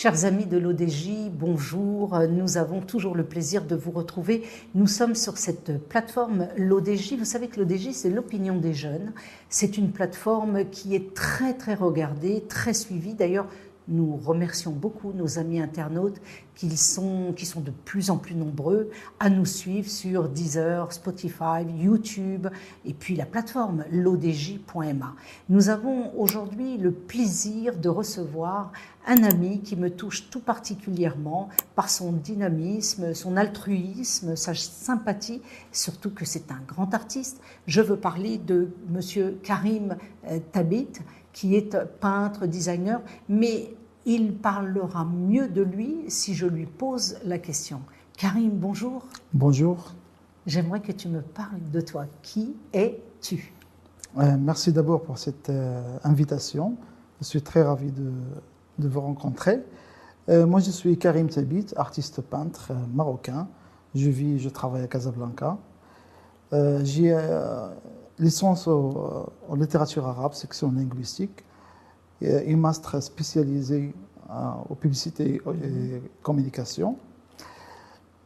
Chers amis de l'ODJ, bonjour. Nous avons toujours le plaisir de vous retrouver. Nous sommes sur cette plateforme l'ODJ. Vous savez que l'ODJ, c'est l'opinion des jeunes. C'est une plateforme qui est très très regardée, très suivie. D'ailleurs, nous remercions beaucoup nos amis internautes qui sont, qui sont de plus en plus nombreux à nous suivre sur Deezer, Spotify, YouTube et puis la plateforme l'odj.ma. Nous avons aujourd'hui le plaisir de recevoir un ami qui me touche tout particulièrement par son dynamisme, son altruisme, sa sympathie, surtout que c'est un grand artiste. Je veux parler de monsieur Karim euh, Tabit qui est peintre, designer, mais il parlera mieux de lui si je lui pose la question. Karim, bonjour. Bonjour. J'aimerais que tu me parles de toi. Qui es-tu? Euh, Merci d'abord pour cette euh, invitation. Je suis très ravi de, vous rencontrer. Euh, moi, je suis Karim Tabit, artiste peintre marocain. Je vis, je travaille à Casablanca. J'ai licence en littérature arabe, section linguistique un master spécialisé en publicité et communication.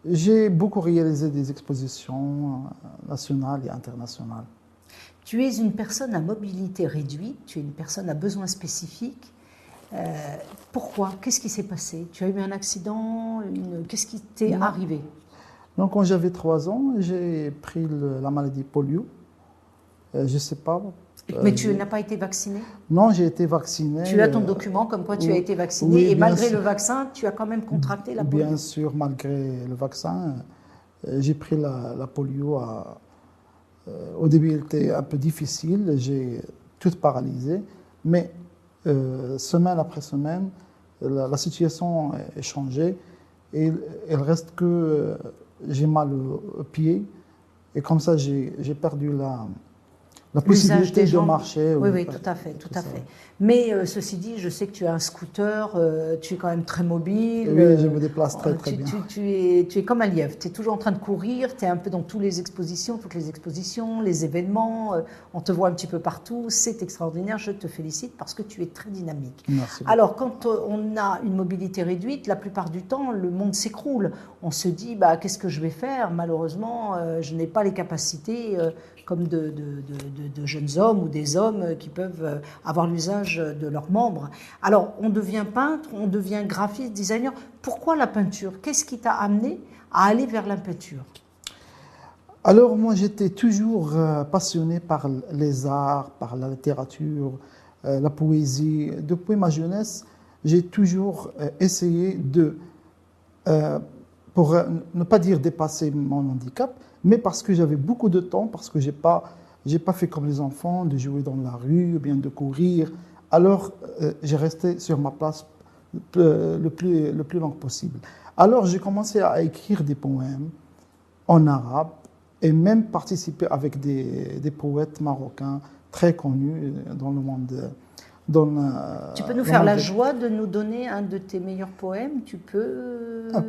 J'ai beaucoup réalisé des expositions nationales et internationales. Tu es une personne à mobilité réduite, tu es une personne à besoins spécifiques. Euh, pourquoi? Qu'est-ce qui s'est passé? Tu as eu un accident Qu'est-ce qui t'est arrivé? Donc, quand j'avais 3 ans, j'ai pris la maladie polio. Euh, je ne sais pas mais tu n'as pas été vacciné Non, j'ai été vacciné. Tu as ton document comme quoi tu as été vacciné et malgré le vaccin, tu as quand même contracté la polio Bien sûr, malgré le vaccin, euh, j'ai pris la, polio. À, euh, au début, il était un peu difficile, j'ai tout paralysé, mais euh, semaine après semaine, la, situation a changé et il reste que j'ai mal au pied et comme ça, j'ai perdu la la possibilité de marcher. Oui, oui, tout à fait, tout à fait. Mais euh, ceci dit, je sais que tu as un scooter, euh, tu es quand même très mobile. Oui, je me déplace très, très bien. Tu, tu, es, tu es comme un lièvre, tu es toujours en train de courir, tu es un peu dans toutes les expositions, toutes les expositions, les événements, euh, on te voit un petit peu partout, c'est extraordinaire, je te félicite parce que tu es très dynamique. Merci. Alors, quand on a une mobilité réduite, la plupart du temps, le monde s'écroule. On se dit, bah, qu'est-ce que je vais faire? Malheureusement, je n'ai pas les capacités comme de, de, jeunes hommes ou des hommes qui peuvent avoir l'usage de leurs membres. Alors, on devient peintre, on devient graphiste, designer. Pourquoi la peinture? Qu'est-ce qui t'a amené à aller vers la peinture? Alors moi j'étais toujours euh, passionné par les arts, par la littérature, euh, la poésie. Depuis ma jeunesse, j'ai toujours euh, essayé de, pour ne pas dire dépasser mon handicap, mais parce que j'avais beaucoup de temps, parce que j'ai pas, pas fait comme les enfants, de jouer dans la rue, ou bien de courir. Alors, euh, j'ai resté sur ma place le plus, le plus long possible. Alors, j'ai commencé à écrire des poèmes en arabe et même participer avec des, des poètes marocains très connus dans le monde tu peux nous faire la joie de nous donner un de tes meilleurs poèmes? Tu peux. Ah,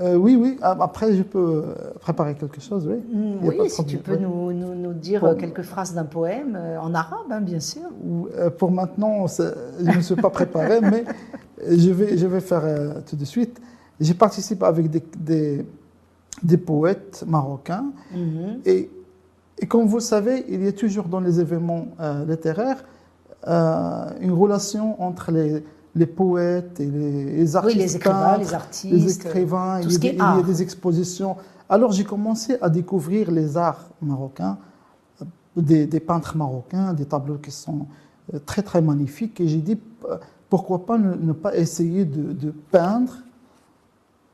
euh, oui, oui. Ah, après, je peux préparer quelque chose, oui. Mm, oui, si tu peux nous, nous, dire quelques phrases d'un poème, euh, en arabe, hein, bien sûr. Euh, pour maintenant, je ne suis pas préparé, mais je vais, je vais faire tout de suite. J'ai participé avec des, des, des poètes marocains. Mm-hmm. et, et comme vous le savez, il y a toujours dans les événements littéraires euh, une relation entre les, les, poètes et les, artistes. Oui, les écrivains, les artistes. Les écrivains, il, y a, des expositions. Alors j'ai commencé à découvrir les arts marocains, euh, des, des, peintres marocains, des tableaux qui sont euh, très très magnifiques. Et j'ai dit, pourquoi pas ne, pas essayer de, de peindre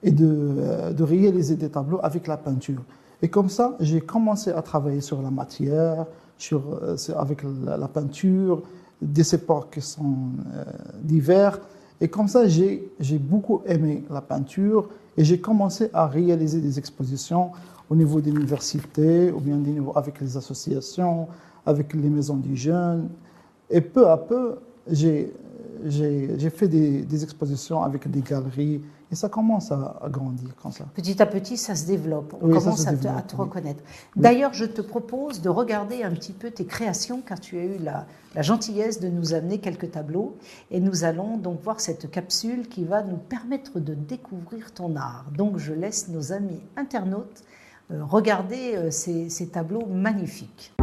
et de, de, réaliser des tableaux avec la peinture. Et comme ça, j'ai commencé à travailler sur la matière, sur, avec la, la peinture, des époques qui sont euh, divers. Et comme ça, j'ai beaucoup aimé la peinture et j'ai commencé à réaliser des expositions au niveau des universités ou bien des niveaux avec les associations, avec les maisons des jeunes. Et peu à peu, j'ai j'ai fait des, des, expositions avec des galeries et ça commence à, grandir comme ça. Petit à petit, ça se développe. On commence à, te, reconnaître. D'ailleurs, je te propose de regarder un petit peu tes créations, car tu as eu la, la, gentillesse de nous amener quelques tableaux. Et nous allons donc voir cette capsule qui va nous permettre de découvrir ton art. Donc, je laisse nos amis internautes euh, regarder euh, ces, ces tableaux magnifiques.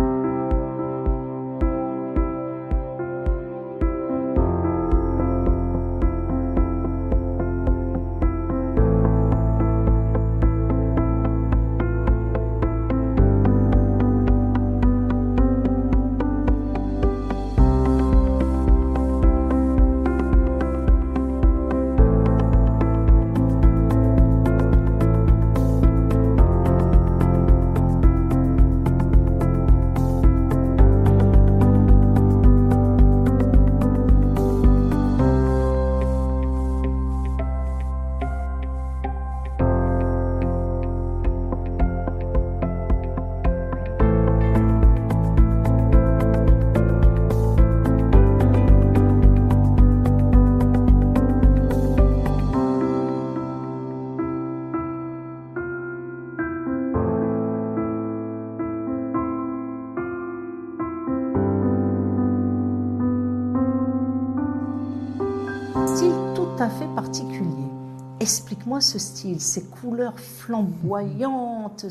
Explique-moi ce style, ces couleurs flamboyantes,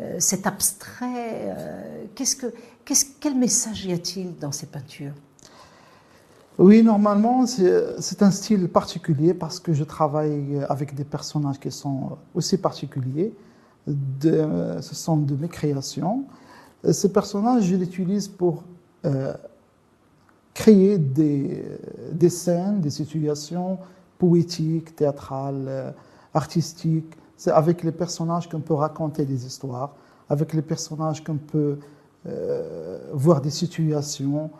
euh, cet abstrait. Euh, qu'est-ce que, qu'est-ce, quel message y a-t-il dans ces peintures? Oui, normalement, c'est, un style particulier parce que je travaille avec des personnages qui sont aussi particuliers. Ce sont de mes créations. Ces personnages, je les utilise pour euh, créer des scènes, des situations, poétique, théâtrale, euh, artistique. C'est avec les personnages qu'on peut raconter des histoires, avec les personnages qu'on peut euh, voir des situations.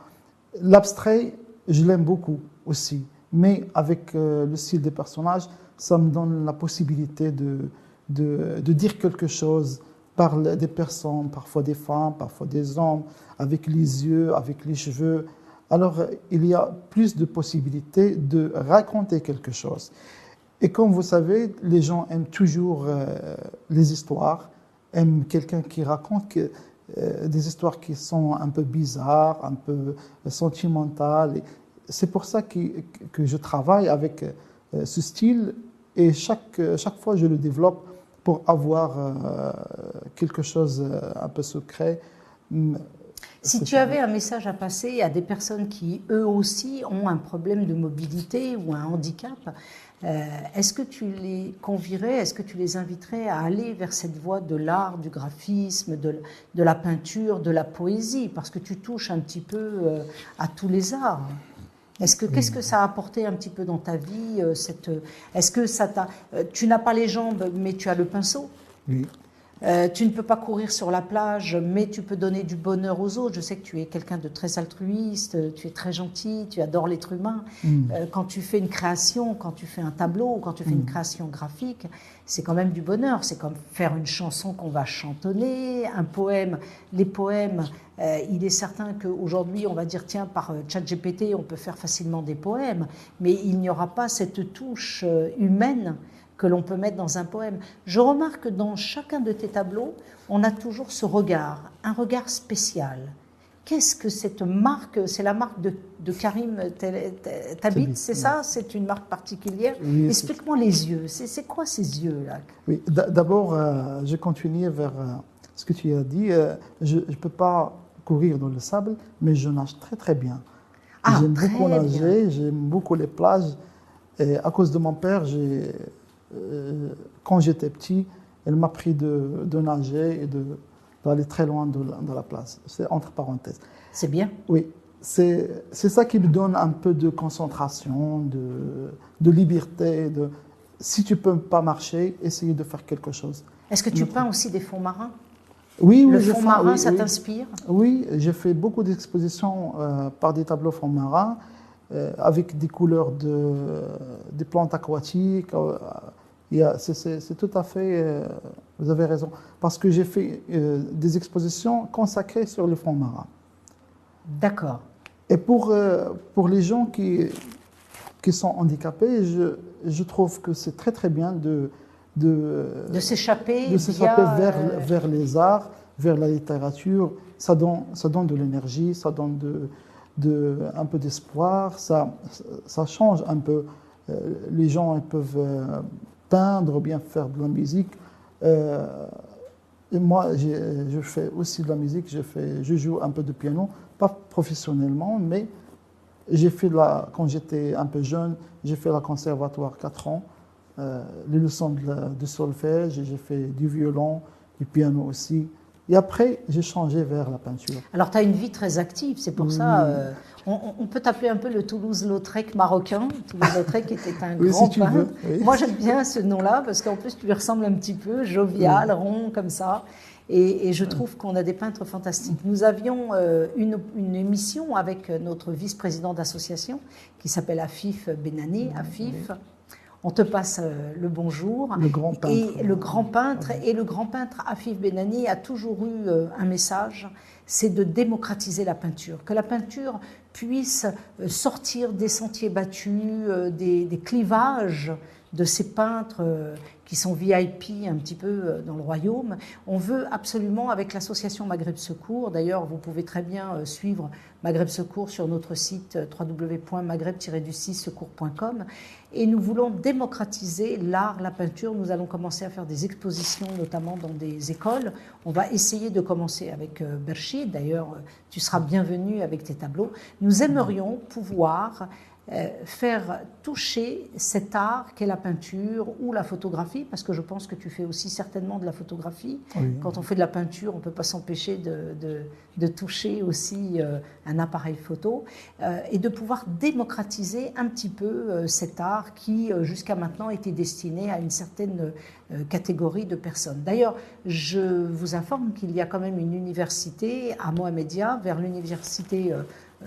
L'abstrait, je l'aime beaucoup aussi, mais avec euh, le style des personnages, ça me donne la possibilité de, de, de, dire quelque chose par des personnes, parfois des femmes, parfois des hommes, avec les yeux, avec les cheveux, alors il y a plus de possibilités de raconter quelque chose. Et comme vous savez, les gens aiment toujours euh, les histoires, aiment quelqu'un qui raconte euh, des histoires qui sont un peu bizarres, un peu sentimentales. C'est pour ça que, je travaille avec euh, ce style et chaque, chaque fois je le développe pour avoir quelque chose un peu secret si tu avais un message à passer à des personnes qui, eux aussi, ont un problème de mobilité ou un handicap, euh, est-ce que tu les convierais, est-ce que tu les inviterais à aller vers cette voie de l'art, du graphisme, de, la peinture, de la poésie? Parce que tu touches un petit peu euh, à tous les arts. Est-ce que qu'est-ce que ça a apporté un petit peu dans ta vie euh, cette Est-ce que ça t'a Tu n'as pas les jambes, mais tu as le pinceau? Oui. Euh, tu ne peux pas courir sur la plage, mais tu peux donner du bonheur aux autres. Je sais que tu es quelqu'un de très altruiste, tu es très gentil, tu adores l'être humain. Mm. Euh, quand tu fais une création, quand tu fais un tableau, quand tu fais une mm. création graphique, c'est quand même du bonheur. C'est comme faire une chanson qu'on va chantonner, un poème. Les poèmes, euh, il est certain qu'aujourd'hui, on va dire, tiens, par ChatGPT, on peut faire facilement des poèmes, mais il n'y aura pas cette touche humaine que l'on peut mettre dans un poème. Je remarque que dans chacun de tes tableaux, on a toujours ce regard, un regard spécial. Qu'est-ce que cette marque C'est la marque de, Karim Tabit, c'est ça? C'est une marque particulière Explique-moi les yeux. C'est quoi ces yeux-là Oui, d'abord, euh, je continue vers euh, ce que tu as dit. Euh, je ne peux pas courir dans le sable, mais je nage très très bien. Ah, j'aime beaucoup nager, j'aime beaucoup les plages. Et à cause de mon père, j'ai quand j'étais petit, elle m'a pris de, nager et d'aller très loin de, la place. C'est entre parenthèses. C'est bien Oui. C'est ça qui me donne un peu de concentration, de, de liberté. De, si tu ne peux pas marcher, essayer de faire quelque chose. Est-ce que tu peins aussi des fonds marins? Oui, oui. Le fond marin, ça t'inspire? Oui, j'ai fait beaucoup d'expositions euh, par des tableaux fonds marins. Euh, avec des couleurs de, des plantes aquatiques, c'est tout à fait, euh, vous avez raison, parce que j'ai fait euh, des expositions consacrées sur le fond marin. D'accord. Et pour, euh, pour les gens qui, qui sont handicapés. Je, je trouve que c'est très très bien de, de, de s'échapper vers, vers les arts, vers la littérature. Ça donne, ça donne de l'énergie, ça donne de, de, un peu d'espoir, ça, ça change un peu. les gens ils peuvent peindre ou bien faire de la musique. Et moi, je fais aussi de la musique, je, fais, je joue un peu de piano, pas professionnellement, mais j'ai fait la, quand j'étais un peu jeune, j'ai fait la conservatoire 4 ans, euh, les leçons de, solfège, j'ai fait du violon, du piano aussi. Et après, j'ai changé vers la peinture. Alors, tu as une vie très active, c'est pour ça. Euh, on, peut t'appeler un peu le Toulouse-Lautrec marocain. Toulouse-Lautrec était un grand peintre. Moi, j'aime bien ce nom-là parce qu'en plus, tu lui ressembles un petit peu, jovial, rond, comme ça. Et, je trouve qu'on a des peintres fantastiques. Nous avions euh, une, émission avec notre vice-président d'association qui s'appelle Afif Benani. Afif. On te passe euh, le bonjour. Le grand peintre. Et le grand peintre, et le grand peintre Afif Benani a toujours eu euh, un message, c'est de démocratiser la peinture. Que la peinture puisse euh, sortir des sentiers battus, des, des clivages de ces peintres qui sont VIP un petit peu euh, dans le royaume. On veut absolument, avec l'association Maghreb Secours, d'ailleurs vous pouvez très bien euh, suivre Maghreb Secours sur notre site euh, www.maghreb-du6secours.com, et nous voulons démocratiser l'art, la peinture. Nous allons commencer à faire des expositions, notamment dans des écoles. On va essayer de commencer avec Berchid, d'ailleurs tu seras bienvenu avec tes tableaux. Nous aimerions pouvoir euh, faire toucher cet art qu'est la peinture ou la photographie, parce que je pense que tu fais aussi certainement de la photographie. Quand on fait de la peinture, on ne peut pas s'empêcher de, de, toucher aussi euh, un appareil photo, euh, et de pouvoir démocratiser un petit peu cet art qui, jusqu'à maintenant, était destiné à une certaine catégorie de personnes. D'ailleurs, je vous informe qu'il y a quand même une université à Mohamedia, vers l'université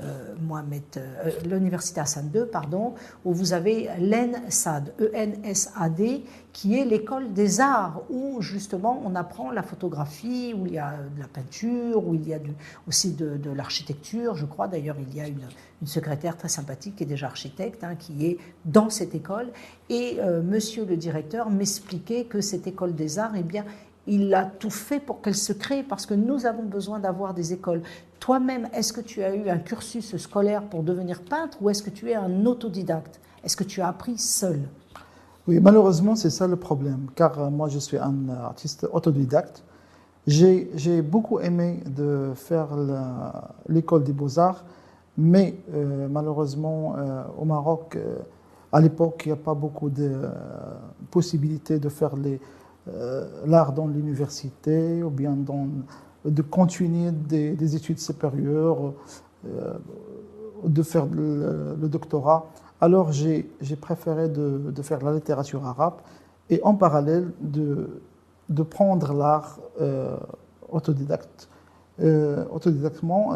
euh, Mohamed, euh, l'université Hassan II, pardon, où vous avez l'ENSAD, E-N-S-A-D, qui est l'école des arts, où justement on apprend la photographie, où il y a de la peinture, où il y a aussi de, l'architecture. Je crois d'ailleurs il y a une, secrétaire très sympathique qui est déjà architecte, hein, qui est dans cette école. Et euh, monsieur le directeur m'expliquait que cette école des arts, eh bien, il a tout fait pour qu'elle se crée parce que nous avons besoin d'avoir des écoles. Toi-même, est-ce que tu as eu un cursus scolaire pour devenir peintre ou est-ce que tu es un autodidacte? Est-ce que tu as appris seul? Oui, malheureusement, c'est ça le problème, car euh, moi, je suis un artiste autodidacte. J'ai beaucoup aimé de faire l'école des beaux-arts, mais euh, malheureusement, euh, au Maroc, à l'époque, il n'y a pas beaucoup de possibilités de faire euh, l'art dans l'université ou bien de continuer des, études supérieures, euh, de faire le, doctorat. Alors j'ai préféré de, de, faire la littérature arabe et en parallèle de, de prendre l'art euh, autodidacte, autodidactement.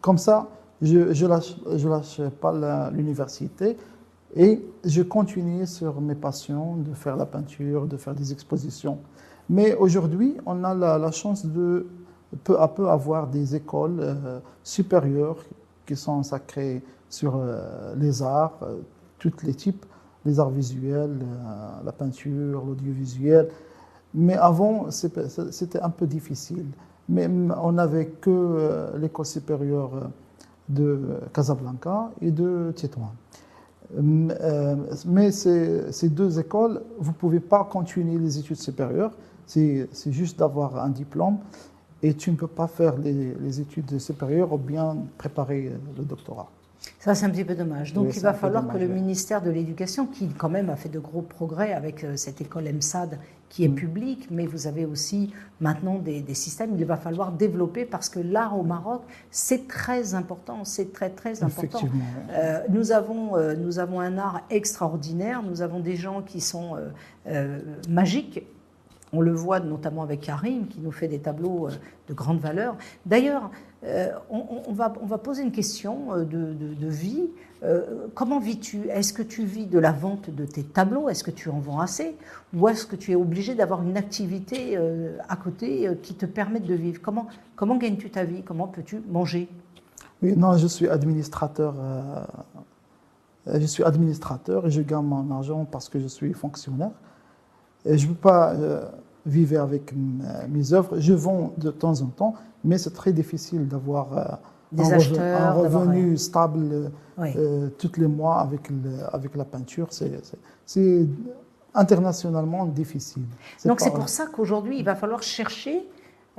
comme ça, je ne lâche, je lâche pas l'université et je continuais sur mes passions, de faire la peinture, de faire des expositions. Mais aujourd'hui, on a la, chance de peu à peu avoir des écoles euh, supérieures qui sont sacrées sur euh, les arts, euh, tous les types, les arts visuels, la peinture, l'audiovisuel. Mais avant, c'était un peu difficile. Mais on n'avait que l'école supérieure de Casablanca et de Tétouan. Euh, mais ces, deux écoles, vous ne pouvez pas continuer les études supérieures, c'est juste d'avoir un diplôme et tu ne peux pas faire les, études supérieures ou bien préparer le doctorat. Ça, c'est un petit peu dommage. Donc, il va falloir que le ministère de l'Éducation, qui quand même a fait de gros progrès avec euh, cette école EMSAD qui est mm. publique, mais vous avez aussi maintenant des, systèmes, il va falloir développer parce que l'art au Maroc, c'est très important, c'est très très important. Euh, nous, avons, euh, nous avons un art extraordinaire, nous avons des gens qui sont magiques on le voit notamment avec Karim, qui nous fait des tableaux de grande valeur. D'ailleurs, euh, on, va, poser une question euh, de, vie. Euh, comment vis-tu? Est-ce que tu vis de la vente de tes tableaux? Est-ce que tu en vends assez? Ou est-ce que tu es obligé d'avoir une activité à côté qui te permette de vivre? Comment, comment gagnes-tu ta vie? Comment peux-tu manger? Oui, Non, je suis administrateur je suis administrateur et je gagne mon argent parce que je suis fonctionnaire. Je ne peux pas vivre avec mes œuvres. Je vends de temps en temps, mais c'est très difficile d'avoir des un, acheteurs, un revenu stable euh, tous les mois avec, avec la peinture. C'est internationalement difficile. Donc c'est pour ça qu'aujourd'hui, il va falloir chercher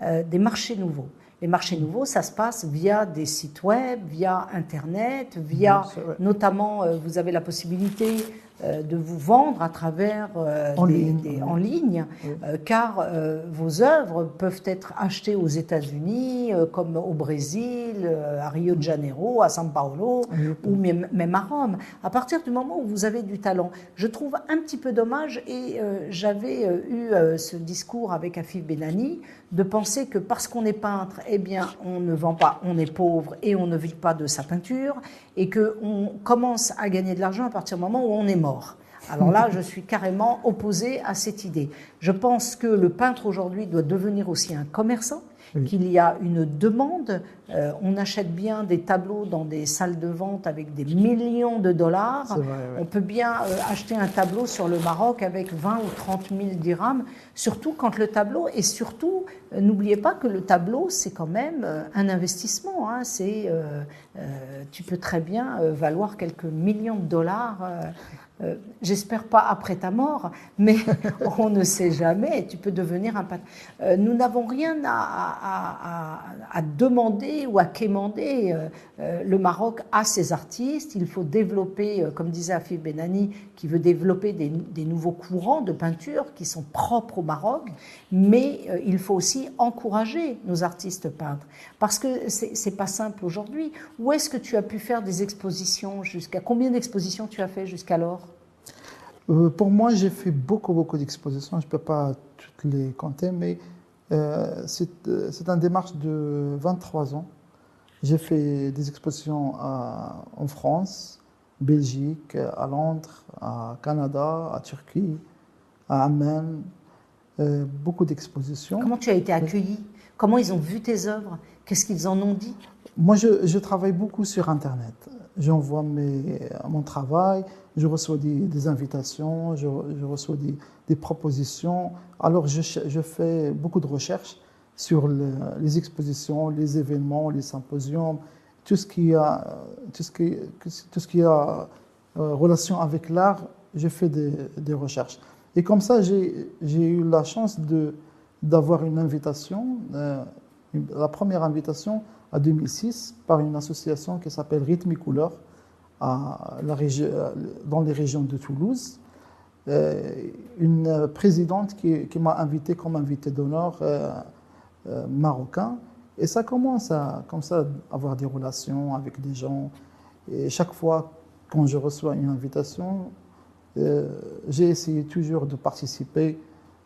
euh, des marchés nouveaux. Les marchés nouveaux, ça se passe via des sites web, via Internet, via notamment, euh, vous avez la possibilité euh, de vous vendre à travers euh, en, ligne, en ligne, euh, car vos œuvres peuvent être achetées aux États-Unis, comme au Brésil, à Rio de Janeiro, à São Paulo, ou même, à Rome. À partir du moment où vous avez du talent, je trouve un petit peu dommage, et j'avais eu ce discours avec Afif Benani, de penser que parce qu'on est peintre, eh bien, on ne vend pas, on est pauvre et on ne vit pas de sa peinture, et qu'on commence à gagner de l'argent à partir du moment où on est mort. Alors là, je suis carrément opposée à cette idée. Je pense que le peintre aujourd'hui doit devenir aussi un commerçant, qu'il y a une demande. Euh, on achète bien des tableaux dans des salles de vente avec des millions de dollars. On peut bien euh, acheter un tableau sur le Maroc avec 20 ou 30 000 dirhams, surtout quand le tableau, et surtout, euh, n'oubliez pas que le tableau, c'est quand même un investissement. Hein. c'est, tu peux très bien valoir quelques millions de dollars euh, j'espère pas après ta mort, mais on ne sait jamais, tu peux devenir un patron. Euh, nous n'avons rien à, demander ou à quémander. Euh, le Maroc a ses artistes, il faut développer, comme disait Afif Benani, qui veut développer des, nouveaux courants de peinture qui sont propres au Maroc, mais il faut aussi encourager nos artistes peintres, parce que c'est pas simple aujourd'hui. Où est-ce que tu as pu faire des expositions jusqu'à combien d'expositions tu as fait jusqu'alors? Euh, pour moi, j'ai fait beaucoup, beaucoup d'expositions. Je ne peux pas toutes les compter, mais euh, euh, c'est un démarche de 23 ans. J'ai fait des expositions en France, Belgique, à Londres, à Canada, à Turquie, à Amman. beaucoup d'expositions. Comment tu as été accueilli? Comment ils ont vu tes œuvres? Qu'est-ce qu'ils en ont dit? Moi, je, je, travaille beaucoup sur Internet. J'envoie mon travail, je reçois des, invitations, je, reçois des, propositions. Alors, je, je, fais beaucoup de recherches sur les expositions, les événements, les symposiums, tout ce qui a, tout ce qui, tout ce qui a euh, relation avec l'art, je fais des, recherches. Et comme ça, j'ai eu la chance d'avoir une invitation, euh, la première invitation en 2006 par une association qui s'appelle Rythme et à région, dans les régions de Toulouse. Euh, une présidente qui, qui m'a invité comme invité d'honneur euh, euh, marocain. Et ça commence à, comme ça, avoir des relations avec des gens. Et chaque fois, quand je reçois une invitation, j'ai essayé toujours de participer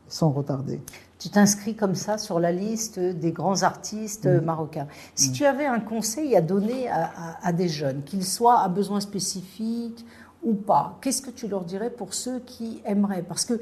sans retarder. Tu t'inscris comme ça sur la liste des grands artistes marocains. Si tu avais un conseil à donner à, des jeunes, qu'ils soient à besoins spécifiques ou pas, qu'est-ce que tu leur dirais pour ceux qui aimeraient? Parce que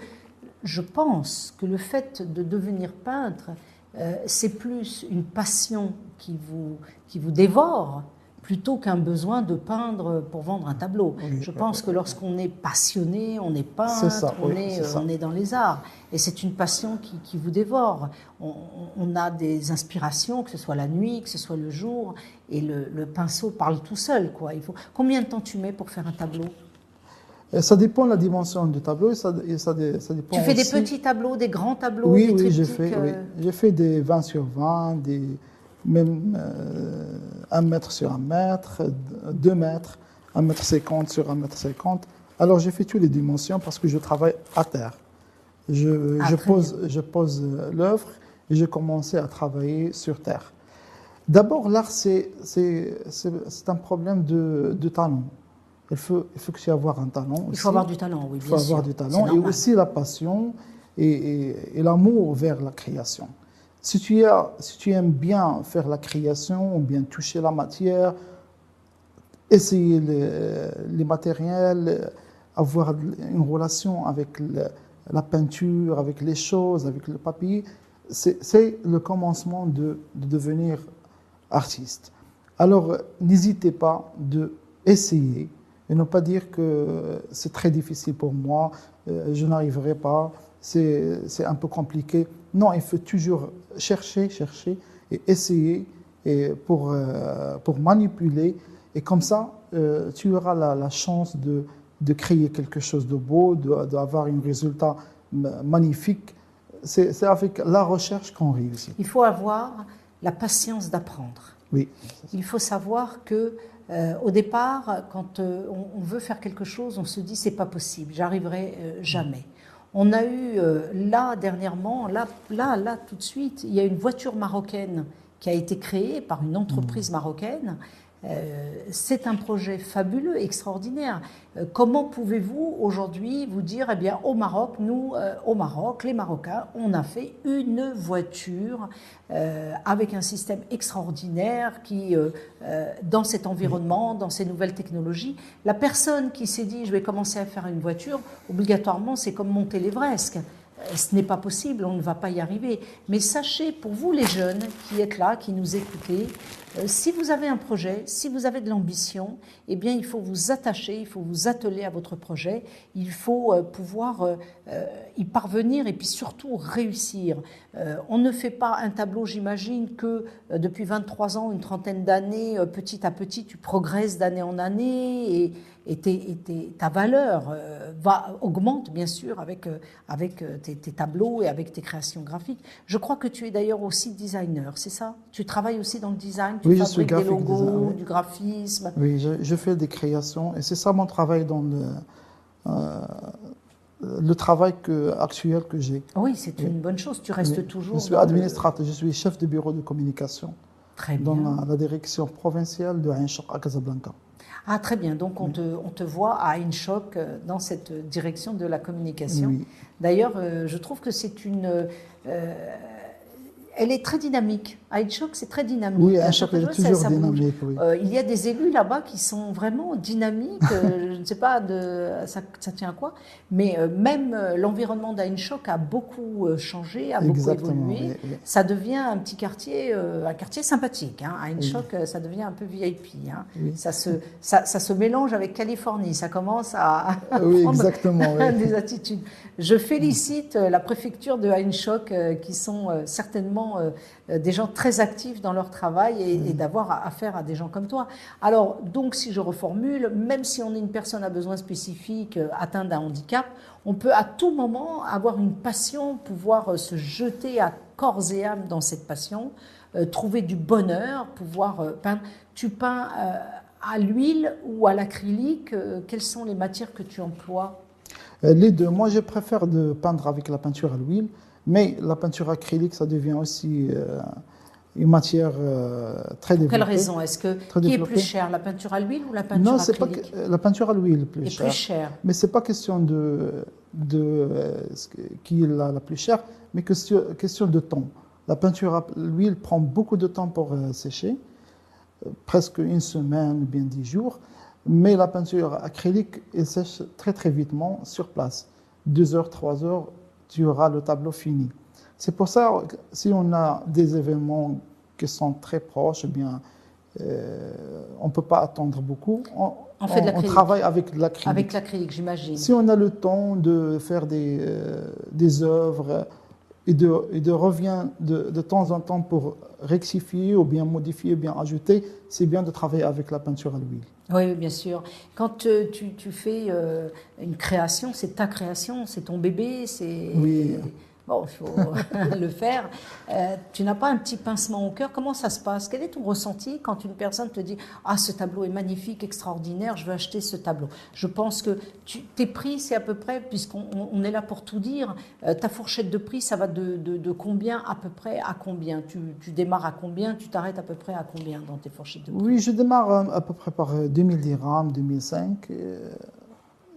je pense que le fait de devenir peintre, euh, c'est plus une passion qui vous, qui vous dévore plutôt qu'un besoin de peindre pour vendre un tableau. je pense que lorsqu'on est passionné, on est peintre, on, est, on, est, dans les arts. Et c'est une passion qui, vous dévore. On, a des inspirations, que ce soit la nuit, que ce soit le jour, et le, pinceau parle tout seul. Quoi. Il faut... Combien de temps tu mets pour faire un tableau? Ça dépend de la dimension du tableau. ça, ça, dépend tu fais des petits tableaux, des grands tableaux Oui, oui, j'ai fait, euh j'ai fait des 20 sur 20, des, même euh, un mètre sur un mètre, deux mètres, un mètre cinquante sur un mètre cinquante. Alors j'ai fait toutes les dimensions parce que je travaille à terre. Je, ah, je pose, je pose l'œuvre et j'ai commencé à travailler sur terre. D'abord, l'art, c'est un problème de, de, talent. Il faut, il faut que tu avoir un talent. Il faut avoir du talent, oui, bien. Il faut avoir du talent et aussi la passion et, et, et l'amour vers la création. Si tu, si tu aimes bien faire la création, ou bien toucher la matière, essayer les, matériels, avoir une relation avec la peinture, avec les choses, avec le papier, c'est le commencement de, devenir artiste. Alors, n'hésitez pas de essayer. Et ne pas dire que c'est très difficile pour moi, euh, je n'arriverai pas, c'est un peu compliqué. Non, il faut toujours chercher, chercher et essayer et pour, euh, pour manipuler. Et comme ça, euh, tu auras la, la chance de, de, créer quelque chose de beau, d'avoir un résultat magnifique. C'est avec la recherche qu'on réussit. Il faut avoir la patience d'apprendre. Oui. Il faut savoir que euh, au départ, quand euh, on, on, veut faire quelque chose, on se dit c'est pas possible, j'arriverai euh, jamais. On a eu euh, là dernièrement, là, là, là tout de suite, il y a une voiture marocaine qui a été créée par une entreprise mmh. marocaine c'est un projet fabuleux, extraordinaire. Euh, comment pouvez-vous aujourd'hui vous dire, eh bien, au Maroc, nous, euh, au Maroc, les Marocains, on a fait une voiture avec un système extraordinaire qui, dans cet environnement, dans ces nouvelles technologies, la personne qui s'est dit, je vais commencer à faire une voiture, obligatoirement, c'est comme monter l'Everest ce n'est pas possible, on ne va pas y arriver. Mais sachez, pour vous les jeunes qui êtes là, qui nous écoutez, euh, si vous avez un projet, si vous avez de l'ambition, eh bien, il faut vous attacher, il faut vous atteler à votre projet, il faut euh, pouvoir euh, y parvenir et puis surtout réussir. on ne fait pas un tableau, j'imagine, que depuis 23 ans, une trentaine d'années, petit à petit, tu progresses d'année en année et, ta valeur va, augmente, bien sûr, avec, avec tes, tes tableaux et avec tes créations graphiques. Je crois que tu es d'ailleurs aussi designer, c'est ça? Tu travailles aussi dans le design oui, je suis des logos, du graphisme. Oui, je, fais des créations et c'est ça mon travail dans le, euh, le travail que, actuel que j'ai. Oui, c'est une bonne chose. Tu restes toujours. Je suis administrateur, je suis chef de bureau de communication. Très bien. Dans la, direction provinciale de Ain à Casablanca. Ah, très bien. Donc, on, te, on te voit à Ain euh, dans cette direction de la communication. Oui. D'ailleurs, euh, je trouve que c'est une elle est très dynamique. À c'est très dynamique. Oui, à est toujours dynamique. Euh, il y a des élus là-bas qui sont vraiment dynamiques. Euh, je ne sais pas de, ça, tient à quoi, mais euh, même l'environnement d'Ainchoc a beaucoup changé, a beaucoup évolué. Ça devient un petit quartier, un quartier sympathique. Hein. ça devient un peu VIP. Hein. Ça, se, ça, se mélange avec Californie. Ça commence à, à prendre des attitudes. Je félicite la préfecture de Ainchoc qui sont certainement des gens très actifs dans leur travail et, mm. d'avoir affaire à des gens comme toi. Alors, donc, si je reformule, même si on est une personne à besoin spécifique euh, atteinte d'un handicap, on peut à tout moment avoir une passion, pouvoir euh, se jeter à corps et âme dans cette passion, trouver du bonheur, pouvoir peindre. Tu peins à l'huile ou à l'acrylique Quelles sont les matières que tu emploies? Les deux. Moi, je préfère de peindre avec la peinture à l'huile mais la peinture acrylique, ça devient aussi euh, une matière euh, très développée. Pour quelle raison Est-ce que qui est plus cher, la peinture à l'huile ou la peinture non, acrylique Non, c'est pas la peinture à l'huile plus, cher. plus cher. Mais c'est pas question de, de euh, qui est la, la, plus chère, mais question, question de temps. La peinture à l'huile prend beaucoup de temps pour sécher, presque une semaine, bien dix jours. Mais la peinture acrylique, elle sèche très très vitement sur place. Deux heures, trois heures, tu auras le tableau fini. C'est pour ça, si on a des événements qui sont très proches, eh bien, euh, on ne peut pas attendre beaucoup. On, on, travaille avec l'acrylique. Avec l'acrylique, j'imagine. Si on a le temps de faire des, euh, des œuvres et de, et de revient de, de, temps en temps pour rectifier ou bien modifier ou bien ajouter, c'est bien de travailler avec la peinture à l'huile. Oui, bien sûr. Quand euh, tu, tu, fais une création, c'est ta création, c'est ton bébé, c'est... Oui. Il faut le faire. Euh, tu n'as pas un petit pincement au cœur. Comment ça se passe? Quel est ton ressenti quand une personne te dit Ah, ce tableau est magnifique, extraordinaire, je veux acheter ce tableau Je pense que tes prix, c'est à peu près, puisqu'on on est là pour tout dire, ta fourchette de prix, ça va de, combien à peu près à combien? Tu, tu démarres à combien? Tu t'arrêtes à peu près à combien dans tes fourchettes de prix? Oui, je démarre à peu près par 2000 dirhams, 2005.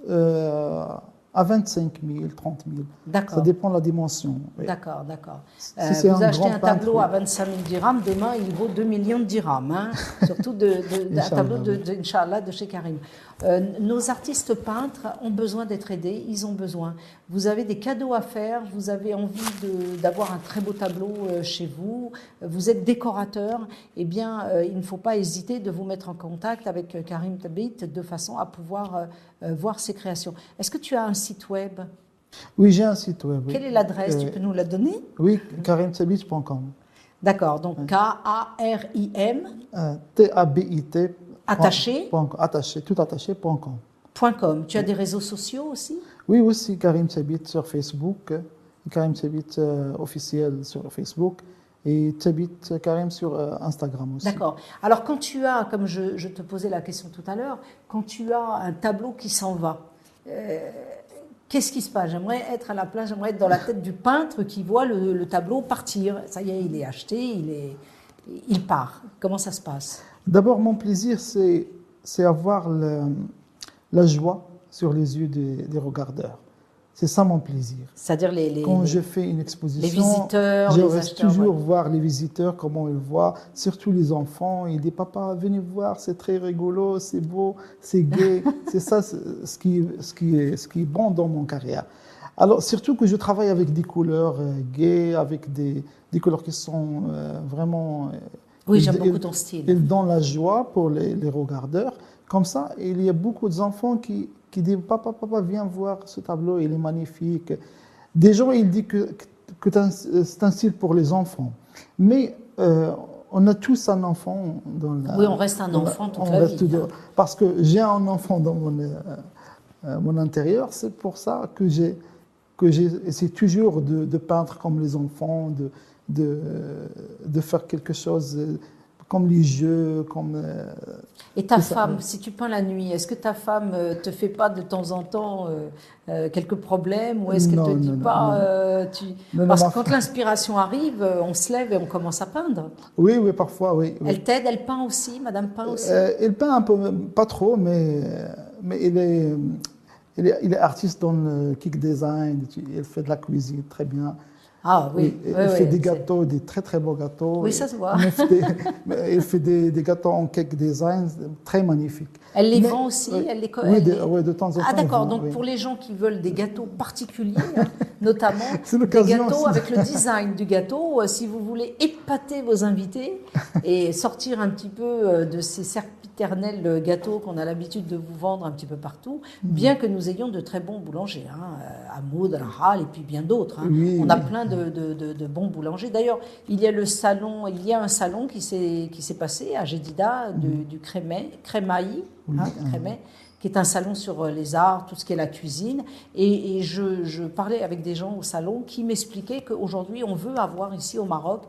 Euh, à 25 000, 30 000. D'accord. Ça dépend de la dimension. oui. D'accord, d'accord. Si Euh, vous un achetez un tableau peintre, à 25 000 dirhams, demain il vaut 2 millions de dirhams. hein. Surtout de, de- Inch'Allah, tableau de, de, Inch'Allah, de chez Karim. Euh, nos artistes peintres ont besoin d'être aidés, ils ont besoin. Vous avez des cadeaux à faire, vous avez envie d'avoir un très beau tableau euh, chez vous, vous êtes décorateur, eh bien euh, il ne faut pas hésiter de vous mettre en contact avec Karim Tabit de façon à pouvoir voir ses créations. Est-ce que tu as un site web Oui, j'ai un site web. oui. Quelle est l'adresse? Tu Euh, peux nous la donner? Oui, karimtabit.com. D'accord, donc K-A-R-I-M, Euh, T-A-B-I-T. Attaché point com. Attaché, tout attaché, point com. point .com. Tu as des réseaux sociaux aussi? Oui, aussi Karim Tabit sur Facebook, euh, Karim Tabit euh, officiel sur Facebook et Tabit euh, Karim sur euh, Instagram aussi. D'accord. Alors quand tu as, comme je, je te posais la question tout à l'heure, quand tu as un tableau qui s'en va, euh, qu'est-ce qui se passe? J'aimerais être à la place, j'aimerais être dans la tête du peintre qui voit le, le tableau partir. Ça y est, il est acheté, il, est, il part. Comment ça se passe? D'abord, mon plaisir, c'est avoir la joie sur les yeux des regardeurs. C'est ça mon plaisir. C'est-à-dire les, les, Quand les- je fais une exposition, les visiteurs, je les reste acheteurs. toujours ouais. voir les visiteurs, comment ils voient, surtout les enfants. Ils disent Papa, venez voir, c'est très rigolo, c'est beau, c'est gai. c'est ça ce qui, ce, qui est, ce qui est bon dans mon carrière. Alors, surtout que je travaille avec des couleurs euh, avec des, des couleurs qui sont euh, vraiment. euh, Oui, j'aime beaucoup ton style. ils donnent la joie pour les, les regardeurs. Comme ça, il y a beaucoup d'enfants qui, qui disent Papa, papa, viens voir ce tableau, il est magnifique. Des gens, ils disent que, que c'est un- style pour les enfants. Mais euh, on a tous un enfant dans la. Oui, on reste un enfant toute on la reste vie. Parce que j'ai un enfant dans mon, euh, euh, mon intérieur, c'est pour ça que j'ai que j'essaie toujours de, de peindre comme les enfants, de, de, de faire quelque chose comme les jeux, comme... euh, Et ta ça, femme, si tu peins la nuit, est-ce que ta femme euh, te fait pas de temps en temps euh, quelques problèmes ou est-ce qu'elle te dit non, pas non. euh, tu... Non, Parce que quand l'inspiration arrive, on se lève et on commence à peindre. Oui, oui, parfois, oui. oui. Elle t'aide, elle peint aussi, Madame peint aussi? Il peint un peu, pas trop, mais, mais il, est, il, est, il est artiste dans le kick design, il fait de la cuisine très bien. Ah oui, oui, oui, fait des gâteaux, des très très beaux gâteaux. Oui, ça se voit. Il fait des, fait des, des gâteaux en cake design très magnifiques. Elle les Mais- vend aussi, elle les co- Oui, elle de, les- ouais, de temps en temps. Ah d'accord, donc pour les gens qui veulent des gâteaux particuliers, hein, notamment des gâteaux aussi. avec le design du gâteau, euh, si vous voulez épater vos invités et sortir un petit peu euh, de ces serpiternels euh, gâteaux qu'on a l'habitude de vous vendre un petit peu partout, Mm. bien que nous ayons de très bons boulangers, hein, euh, à Maud, à Rahal et puis bien d'autres. hein. Oui, On a oui. plein de, de- de- de bons boulangers. D'ailleurs, il y a le salon, il y a un salon qui s'est passé à Jedida du, du Crémaï, Oui, hein. Qui est un salon sur euh, les arts, tout ce qui est la cuisine. Et, et je, je parlais avec des gens au salon qui m'expliquaient qu'aujourd'hui, on veut avoir ici au Maroc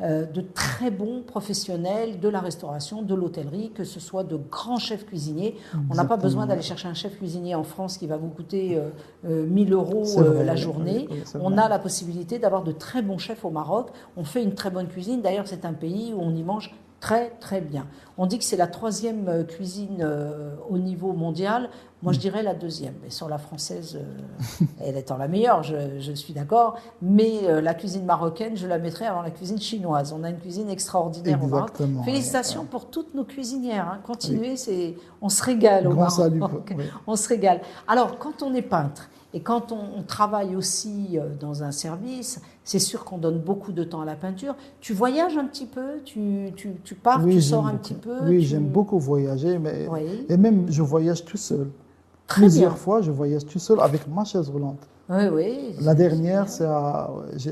euh, de très bons professionnels de la restauration, de l'hôtellerie, que ce soit de grands chefs cuisiniers. On n'a pas besoin d'aller chercher un chef cuisinier en France qui va vous coûter euh, euh, 1000 euros C'est euh, vrai, la journée. on a la possibilité d'avoir de très bons chefs au Maroc. On fait une très bonne cuisine. D'ailleurs, c'est un pays où on y mange très très bien. On dit que c'est la troisième euh, cuisine euh, au niveau mondial. Moi, je dirais la deuxième. Mais sur la française, euh, elle étant la meilleure, je, je suis d'accord. Mais euh, la cuisine marocaine, je la mettrais avant la cuisine chinoise. On a une cuisine extraordinaire au Maroc. Félicitations pour toutes nos cuisinières. hein. Continuez, c'est, on se régale au Maroc. salut. oui. On se régale. Alors, quand on est peintre et quand on, on travaille aussi euh, dans un service, c'est sûr qu'on donne beaucoup de temps à la peinture. Tu voyages un petit peu, tu, tu, tu pars, Oui, tu sors un beaucoup. petit peu? Oui, tu- j'aime beaucoup voyager, mais Oui. et même je voyage tout seul. Très Plusieurs bien. fois, je voyage tout seul avec ma chaise roulante. Oui, oui. La dernière, c'est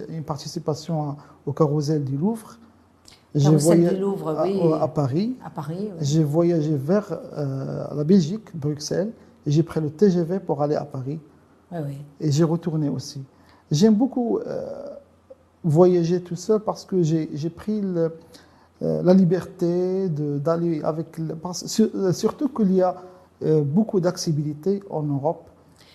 une participation au carrousel du Louvre. J'ai Carrousel voya- du Louvre, à, oui. à Paris. À Paris, oui. J'ai voyagé vers euh, la Belgique, Bruxelles, et j'ai pris le TGV pour aller à Paris. Et j'ai retourné aussi. J'aime beaucoup euh, voyager tout seul parce que j'ai pris euh, la liberté d'aller avec... euh, surtout qu'il y a beaucoup d'accessibilité en Europe.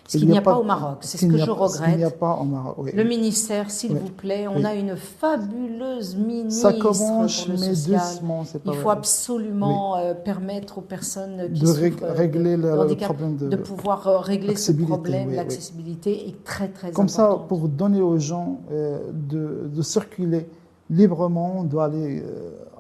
Ce qu'il n'y a, pas, au Maroc, c'est ce que je regrette. N'y a pas au Maroc. Le ministère, s'il vous plaît, on a une fabuleuse ministre Ça commence, mais doucement, c'est pas Il faut absolument euh, permettre aux personnes qui De euh, régler de le- le handicap problème de- pouvoir euh, régler ce problème. L'accessibilité est très très Comme ça, pour donner aux gens de, circuler librement, on doit aller,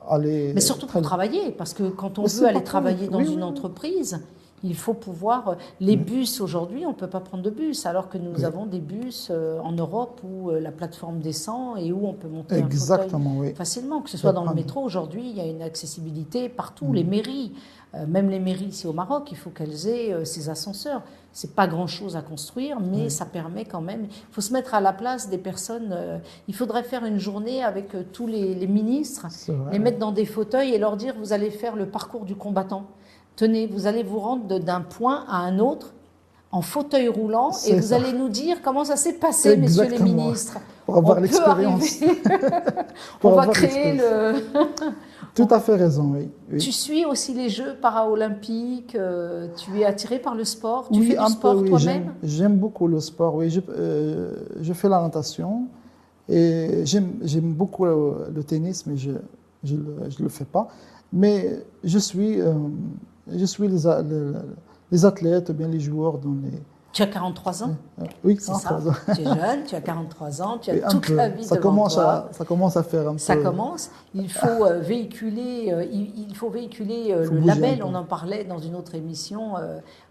aller Mais surtout pour travailler, parce que quand on veut aller travailler dans une entreprise, il faut pouvoir. euh, Les bus aujourd'hui, on ne peut pas prendre de bus, alors que nous Oui. avons des bus euh, en Europe où euh, la plateforme descend et où on peut monter un Exactement, oui. facilement. Que ce soit dans le métro aujourd'hui, il y a une accessibilité partout. Mm. Les mairies, euh, même les mairies ici au Maroc, il faut qu'elles aient ces ascenseurs. C'est pas grand chose à construire, mais ça permet quand même. Il faut se mettre à la place des personnes. il faudrait faire une journée avec tous les, les ministres les mettre dans des fauteuils et leur dire vous allez faire le parcours du combattant. Tenez, vous allez vous rendre d'un point à un autre en fauteuil roulant et vous ça. allez nous dire comment ça s'est passé, messieurs les ministres. Pour avoir l'expérience. On va créer le. Tout à fait raison, oui. oui. Tu suis aussi les Jeux paralympiques. euh, tu es attiré par le sport. Tu oui, fais du sport oui. toi-même. J'aime- beaucoup le sport, oui. Je, euh, je fais la natation et j'aime beaucoup le, le tennis, mais je ne le fais pas. Mais je suis, euh, je suis les, les athlètes, bien les joueurs dans les... Tu as 43 ans. euh, oui, C'est ça. ans. Tu es jeune. Tu as 43 ans. Tu as toute peu. la vie ça devant commence toi. À, ça commence à faire un Ça peu... commence. Il faut euh, véhiculer, euh, il, faut véhiculer Faut le label. On en parlait dans une autre émission.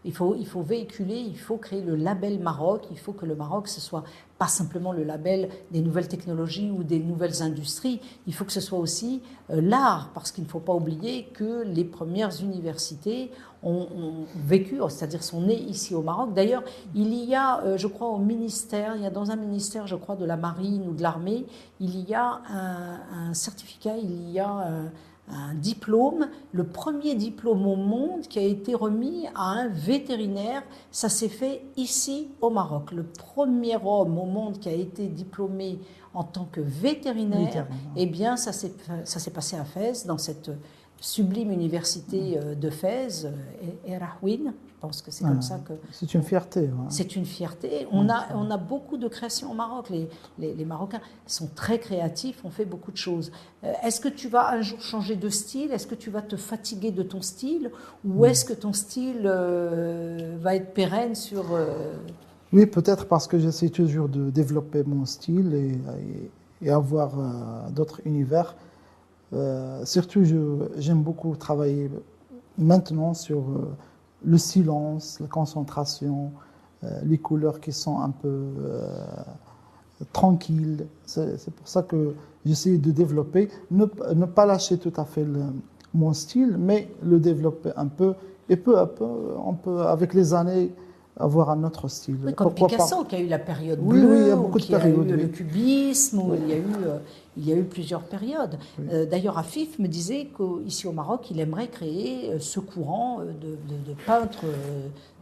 il faut, il faut véhiculer, il faut créer le label Maroc. Il faut que le Maroc ce soit pas simplement le label des nouvelles technologies ou des nouvelles industries. Il faut que ce soit aussi euh, l'art, parce qu'il ne faut pas oublier que les premières universités ont, vécu, c'est-à-dire sont nées ici au Maroc. D'ailleurs, il y a, euh, je crois, au ministère, il y a dans un ministère, je crois, de la marine ou de l'armée, il y a un, certificat, il y a un, un diplôme, le premier diplôme au monde qui a été remis à un vétérinaire. Ça s'est fait ici au Maroc. Le premier homme au monde qui a été diplômé en tant que vétérinaire, eh bien, ça s'est ça s'est passé à Fès, dans cette sublime université euh, de Fès, euh, Erahwin. Pense que c'est comme ça que C'est une fierté. c'est une fierté. On a, on a beaucoup de créations au Maroc. Les, les, les Marocains sont très créatifs, on fait beaucoup de choses. Euh, Est-ce que tu vas un jour changer de style? Est-ce que tu vas te fatiguer de ton style? Ou est-ce que ton style euh, va être pérenne sur... euh, Oui, peut-être parce que j'essaie toujours de développer mon style et, et- et avoir d'autres univers. Surtout, je- j'aime beaucoup travailler maintenant sur le silence, la concentration, euh, les couleurs qui sont un peu euh, tranquilles. C'est pour ça que j'essaie de développer, ne, pas lâcher tout à fait mon style, mais le développer un peu. Et peu à peu, on peut, avec les années, avoir un autre style. oui, comme Pourquoi pas Picasso, qui a eu la période bleue, oui, il y a beaucoup de a périodes, eu le cubisme, où il, y a eu, il y a eu plusieurs périodes. Euh, D'ailleurs, Afif me disait qu'ici au Maroc, il aimerait créer euh, ce courant euh, de, de, de peintres,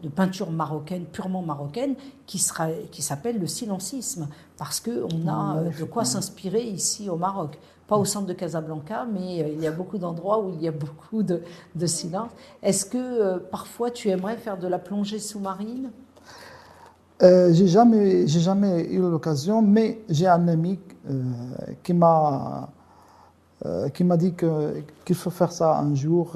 de peinture marocaine, purement marocaine, qui, sera, qui s'appelle le silencisme, parce qu'on a euh, de quoi s'inspirer ici au Maroc. Pas au centre de Casablanca, mais euh, il y a beaucoup d'endroits où il y a beaucoup de, de silence. Est-ce que euh, parfois tu aimerais faire de la plongée sous-marine? Euh, j'ai jamais, j'ai jamais eu l'occasion, mais j'ai un ami euh, qui m'a, qui m'a dit que qu'il faut faire ça un jour.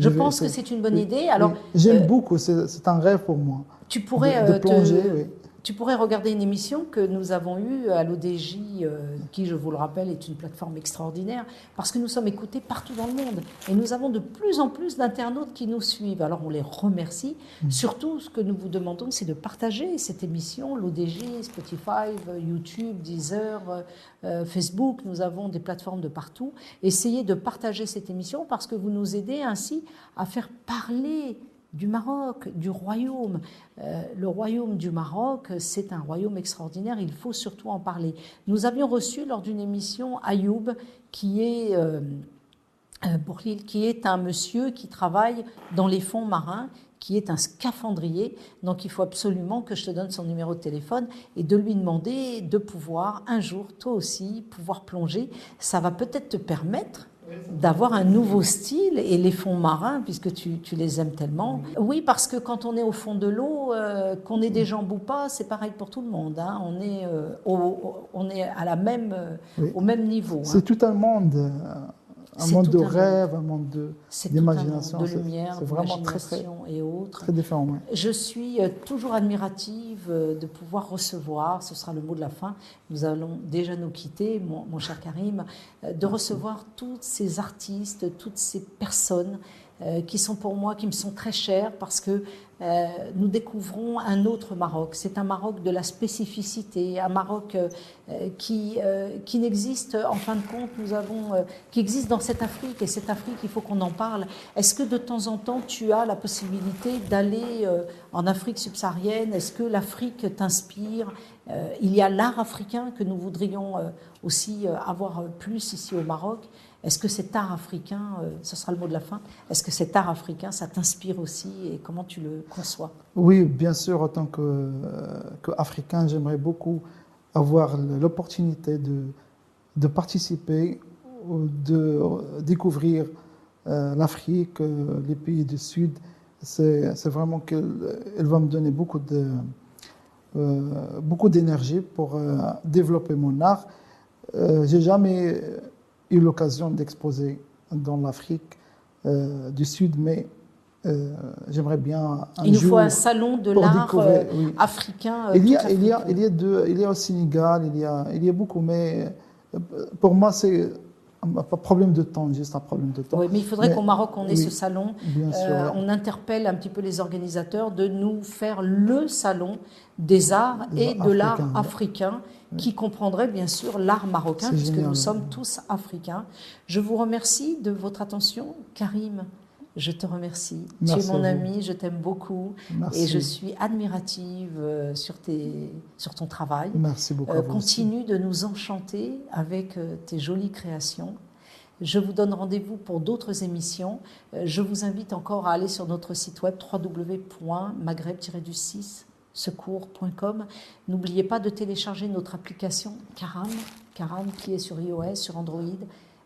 Je vais pense que c'est une bonne idée. Alors, oui. j'aime beaucoup. C'est, c'est un rêve pour moi. tu pourrais, de, de te- plonger. oui. Tu pourrais regarder une émission que nous avons eue à l'ODJ, euh, qui, je vous le rappelle, est une plateforme extraordinaire, parce que nous sommes écoutés partout dans le monde. Et nous avons de plus en plus d'internautes qui nous suivent. Alors, on les remercie. Mm. Surtout, ce que nous vous demandons, c'est de partager cette émission, l'ODJ, Spotify, YouTube, Deezer, euh, Facebook. Nous avons des plateformes de partout. Essayez de partager cette émission parce que vous nous aidez ainsi à faire parler du Maroc, du royaume. Euh, le royaume du Maroc, c'est un royaume extraordinaire, il faut surtout en parler. Nous avions reçu lors d'une émission Ayoub, qui est, euh, euh, qui est un monsieur qui travaille dans les fonds marins, qui est un scaphandrier. Donc il faut absolument que je te donne son numéro de téléphone et de lui demander de pouvoir un jour, toi aussi, pouvoir plonger. Ça va peut-être te permettre d'avoir un nouveau style et les fonds marins, puisque tu, tu les aimes tellement. Oui, parce que quand on est au fond de l'eau, euh, qu'on ait des jambes ou pas, c'est pareil pour tout le monde. hein. On, est, euh, au, on est à la même, euh, Oui. au même niveau. hein. C'est tout un monde, un monde de rêve, un monde d'imagination, de lumière, c'est vraiment très, très- et autres. très différent. ouais. Je suis euh, toujours admirative euh, de pouvoir recevoir, ce sera le mot de la fin, nous allons déjà nous quitter, mon, mon cher Karim, euh, de recevoir toutes ces artistes, toutes ces personnes qui sont pour moi, qui me sont très chères parce que euh, nous découvrons un autre Maroc. C'est un Maroc de la spécificité, un Maroc euh, qui, euh, qui n'existe, en fin de compte, nous avons, qui existe dans cette Afrique, et cette Afrique, il faut qu'on en parle. Est-ce que de temps en temps, tu as la possibilité d'aller en Afrique subsaharienne? Est-ce que l'Afrique t'inspire? Il y a l'art africain que nous voudrions aussi avoir plus ici au Maroc. Est-ce que cet art africain, euh, ce sera le mot de la fin, est-ce que cet art africain, ça t'inspire aussi et comment tu le conçois? Oui, bien sûr, en tant que, euh, qu'Africain, j'aimerais beaucoup avoir l'opportunité de, participer, de découvrir euh, l'Afrique, les pays du Sud. C'est vraiment qu'elle elle va me donner beaucoup d'énergie pour développer mon art. J'ai jamais eu l'occasion d'exposer dans l'Afrique euh, du Sud, mais euh, j'aimerais bien un Il nous jour faut un salon de l'art euh, oui. africain. Il y, a, il, y a, il, y a deux- il y a au Sénégal, il y a, il y a beaucoup, mais pour moi, c'est un pas problème de temps, juste un problème de temps. Oui, mais il faudrait qu'au Maroc, on ait oui, ce salon. Bien sûr. Euh, ouais. on interpelle un petit peu les organisateurs de nous faire le salon des arts Des et arts de l'art africain, qui comprendrait bien sûr l'art marocain, puisque génial, nous sommes tous africains. Je vous remercie de votre attention. Karim, je te remercie. Merci tu es mon ami, je t'aime beaucoup. Merci. Et je suis admirative euh, sur, tes, sur ton travail. Merci beaucoup. Euh, aussi. continue de nous enchanter avec euh, tes jolies créations. Je vous donne rendez-vous pour d'autres émissions. Je vous invite encore à aller sur notre site web www.maghreb-du6 secours.com. N'oubliez pas de télécharger notre application Karam, Karam qui est sur iOS, sur Android.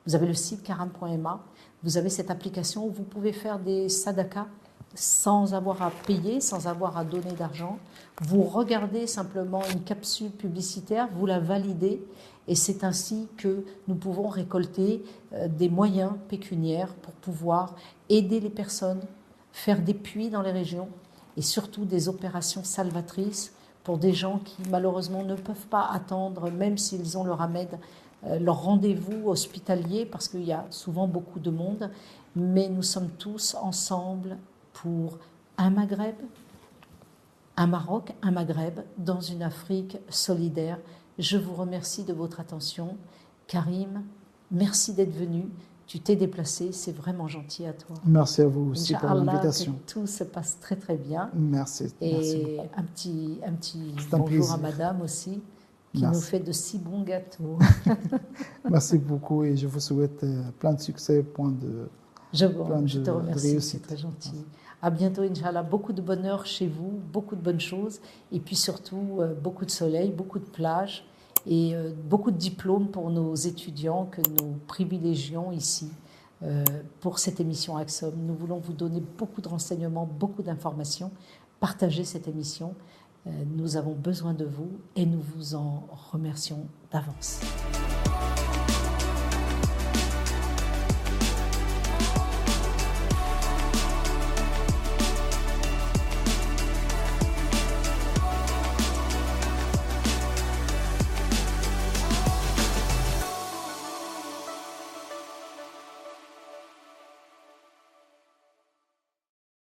Vous avez le site karam.ma. Vous avez cette application où vous pouvez faire des sadakas sans avoir à payer, sans avoir à donner d'argent. Vous regardez simplement une capsule publicitaire, vous la validez et c'est ainsi que nous pouvons récolter euh, des moyens pécuniaires pour pouvoir aider les personnes, faire des puits dans les régions et surtout des opérations salvatrices pour des gens qui malheureusement ne peuvent pas attendre, même s'ils ont leur AMED, euh, leur rendez-vous hospitalier, parce qu'il y a souvent beaucoup de monde, mais nous sommes tous ensemble pour un Maghreb, un Maroc, un Maghreb, dans une Afrique solidaire. Je vous remercie de votre attention. Karim, merci d'être venu. Tu t'es déplacé, c'est vraiment gentil à toi. Merci à vous aussi pour l'invitation. tout se passe très très bien. Merci. merci Et beaucoup. un petit, un petit un bonjour à plaisir. madame aussi, qui Merci. nous fait de si bons gâteaux. Merci beaucoup et je vous souhaite euh, plein de succès, plein de, Je, Plein je de- te remercie, c'est très gentil. À bientôt, Inch'Allah. Beaucoup de bonheur chez vous, beaucoup de bonnes choses, et puis surtout euh, beaucoup de soleil, beaucoup de plages, et euh, beaucoup de diplômes pour nos étudiants que nous privilégions ici euh, pour cette émission Axom. Nous voulons vous donner beaucoup de renseignements, beaucoup d'informations. Partagez cette émission. Euh, nous avons besoin de vous et nous vous en remercions d'avance.